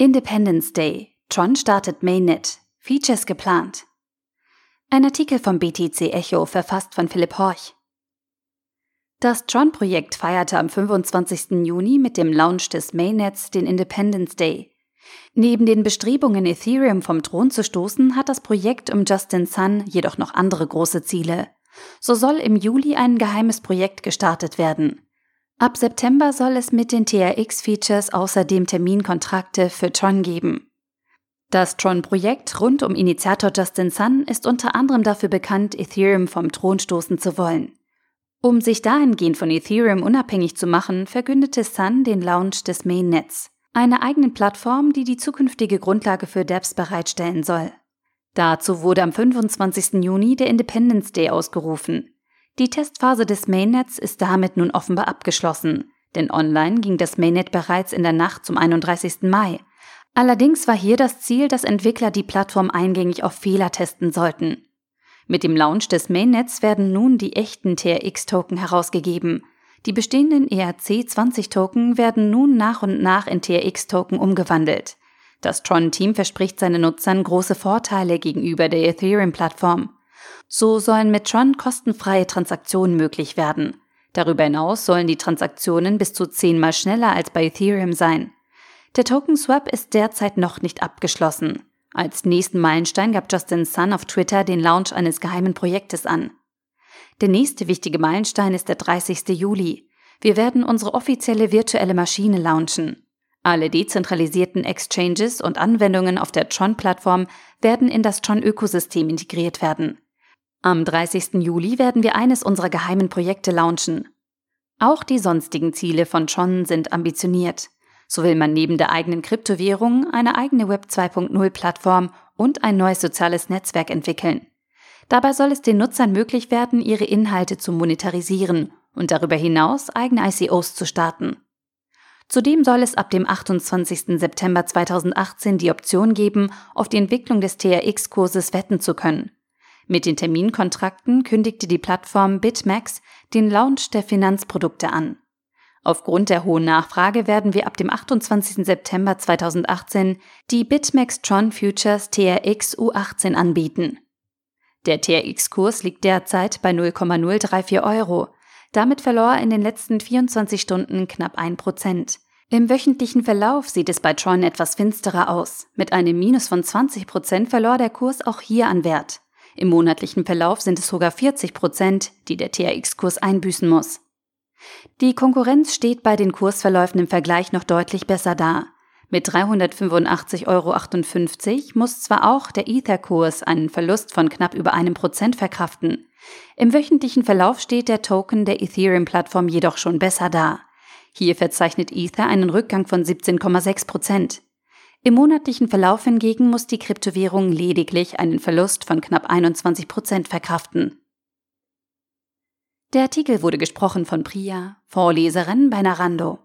Independence Day. Tron startet Mainnet. Features geplant. Ein Artikel vom BTC Echo, verfasst von Philipp Horch. Das Tron-Projekt feierte am 25. Juni mit dem Launch des Mainnets den Independence Day. Neben den Bestrebungen, Ethereum vom Thron zu stoßen, hat das Projekt um Justin Sun jedoch noch andere große Ziele. So soll im Juli ein geheimes Projekt gestartet werden. Ab September soll es mit den TRX-Features außerdem Terminkontrakte für Tron geben. Das Tron-Projekt rund um Initiator Justin Sun ist unter anderem dafür bekannt, Ethereum vom Thron stoßen zu wollen. Um sich dahingehend von Ethereum unabhängig zu machen, verkündete Sun den Launch des Mainnets, einer eigenen Plattform, die die zukünftige Grundlage für dApps bereitstellen soll. Dazu wurde am 25. Juni der Independence Day ausgerufen. Die Testphase des Mainnets ist damit nun offenbar abgeschlossen, denn online ging das Mainnet bereits in der Nacht zum 31. Mai. Allerdings war hier das Ziel, dass Entwickler die Plattform eingängig auf Fehler testen sollten. Mit dem Launch des Mainnets werden nun die echten TRX-Token herausgegeben. Die bestehenden ERC20-Token werden nun nach und nach in TRX-Token umgewandelt. Das Tron-Team verspricht seinen Nutzern große Vorteile gegenüber der Ethereum-Plattform. So sollen mit Tron kostenfreie Transaktionen möglich werden. Darüber hinaus sollen die Transaktionen bis zu zehnmal schneller als bei Ethereum sein. Der Token Swap ist derzeit noch nicht abgeschlossen. Als nächsten Meilenstein gab Justin Sun auf Twitter den Launch eines geheimen Projektes an. Der nächste wichtige Meilenstein ist der 30. Juli. Wir werden unsere offizielle virtuelle Maschine launchen. Alle dezentralisierten Exchanges und Anwendungen auf der Tron-Plattform werden in das Tron-Ökosystem integriert werden. Am 30. Juli werden wir eines unserer geheimen Projekte launchen. Auch die sonstigen Ziele von Tron sind ambitioniert. So will man neben der eigenen Kryptowährung eine eigene Web 2.0 Plattform und ein neues soziales Netzwerk entwickeln. Dabei soll es den Nutzern möglich werden, ihre Inhalte zu monetarisieren und darüber hinaus eigene ICOs zu starten. Zudem soll es ab dem 28. September 2018 die Option geben, auf die Entwicklung des TRX-Kurses wetten zu können. Mit den Terminkontrakten kündigte die Plattform BitMax den Launch der Finanzprodukte an. Aufgrund der hohen Nachfrage werden wir ab dem 28. September 2018 die BitMax Tron Futures TRX U18 anbieten. Der TRX-Kurs liegt derzeit bei 0,034 Euro. Damit verlor er in den letzten 24 Stunden knapp 1%. Im wöchentlichen Verlauf sieht es bei Tron etwas finsterer aus. Mit einem Minus von 20% verlor der Kurs auch hier an Wert. Im monatlichen Verlauf sind es sogar 40 Prozent, die der TRX-Kurs einbüßen muss. Die Konkurrenz steht bei den Kursverläufen im Vergleich noch deutlich besser da. Mit 385,58 Euro muss zwar auch der Ether-Kurs einen Verlust von knapp über einem Prozent verkraften. Im wöchentlichen Verlauf steht der Token der Ethereum-Plattform jedoch schon besser da. Hier verzeichnet Ether einen Rückgang von 17,6 Prozent. Im monatlichen Verlauf hingegen muss die Kryptowährung lediglich einen Verlust von knapp 21 Prozent verkraften. Der Artikel wurde gesprochen von Priya, Vorleserin bei Narando.